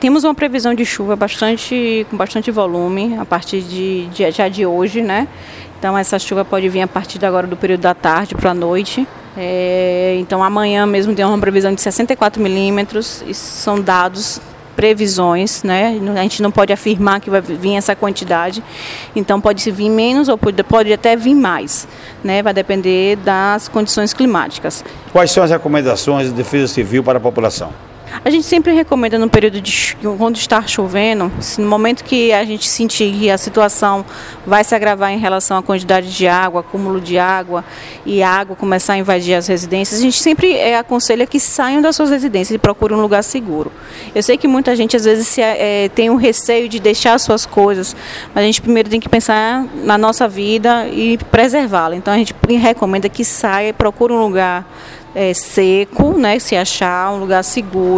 Temos uma previsão de chuva bastante, com bastante volume a partir de, de já de hoje, né? Então essa chuva pode vir a partir agora do período da tarde para a noite. É, então amanhã mesmo tem uma previsão de 64 milímetros. São dados previsões, né? A gente não pode afirmar que vai vir essa quantidade, então pode vir menos ou pode, pode até vir mais, né? Vai depender das condições climáticas. Quais são as recomendações de Defesa Civil para a população? A gente sempre recomenda no período de quando está chovendo, no momento que a gente sentir que a situação vai se agravar em relação à quantidade de água, acúmulo de água e a água começar a invadir as residências, a gente sempre é, aconselha que saiam das suas residências e procurem um lugar seguro. Eu sei que muita gente às vezes se, é, tem um receio de deixar as suas coisas, mas a gente primeiro tem que pensar na nossa vida e preservá-la. Então a gente recomenda que saia, procure um lugar é, seco, né, se achar um lugar seguro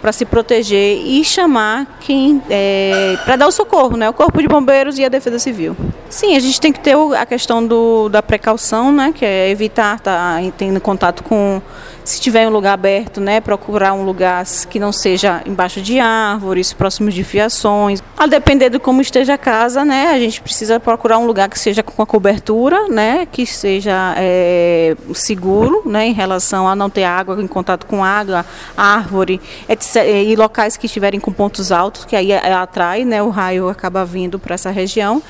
para se proteger e chamar quem é, para dar o socorro, né, o corpo de bombeiros e a defesa civil. Sim, a gente tem que ter a questão do, da precaução, né, que é evitar estar tá, tendo contato com se tiver um lugar aberto, né, procurar um lugar que não seja embaixo de árvores, próximo de fiações. A depender de como esteja a casa, né, a gente precisa procurar um lugar que seja com a cobertura, né, que seja é, seguro, né, em relação a não ter água em contato com água, árvore, etc, e locais que estiverem com pontos altos, que aí atrai, né, o raio acaba vindo para essa região.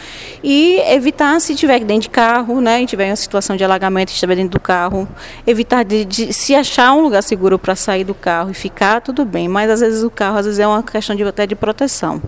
E evitar, se tiver dentro de carro, né, e tiver uma situação de alagamento, estiver dentro do carro, evitar de, de se achar um lugar seguro para sair do carro e ficar, tudo bem, mas às vezes o carro às vezes é uma questão de, até de proteção.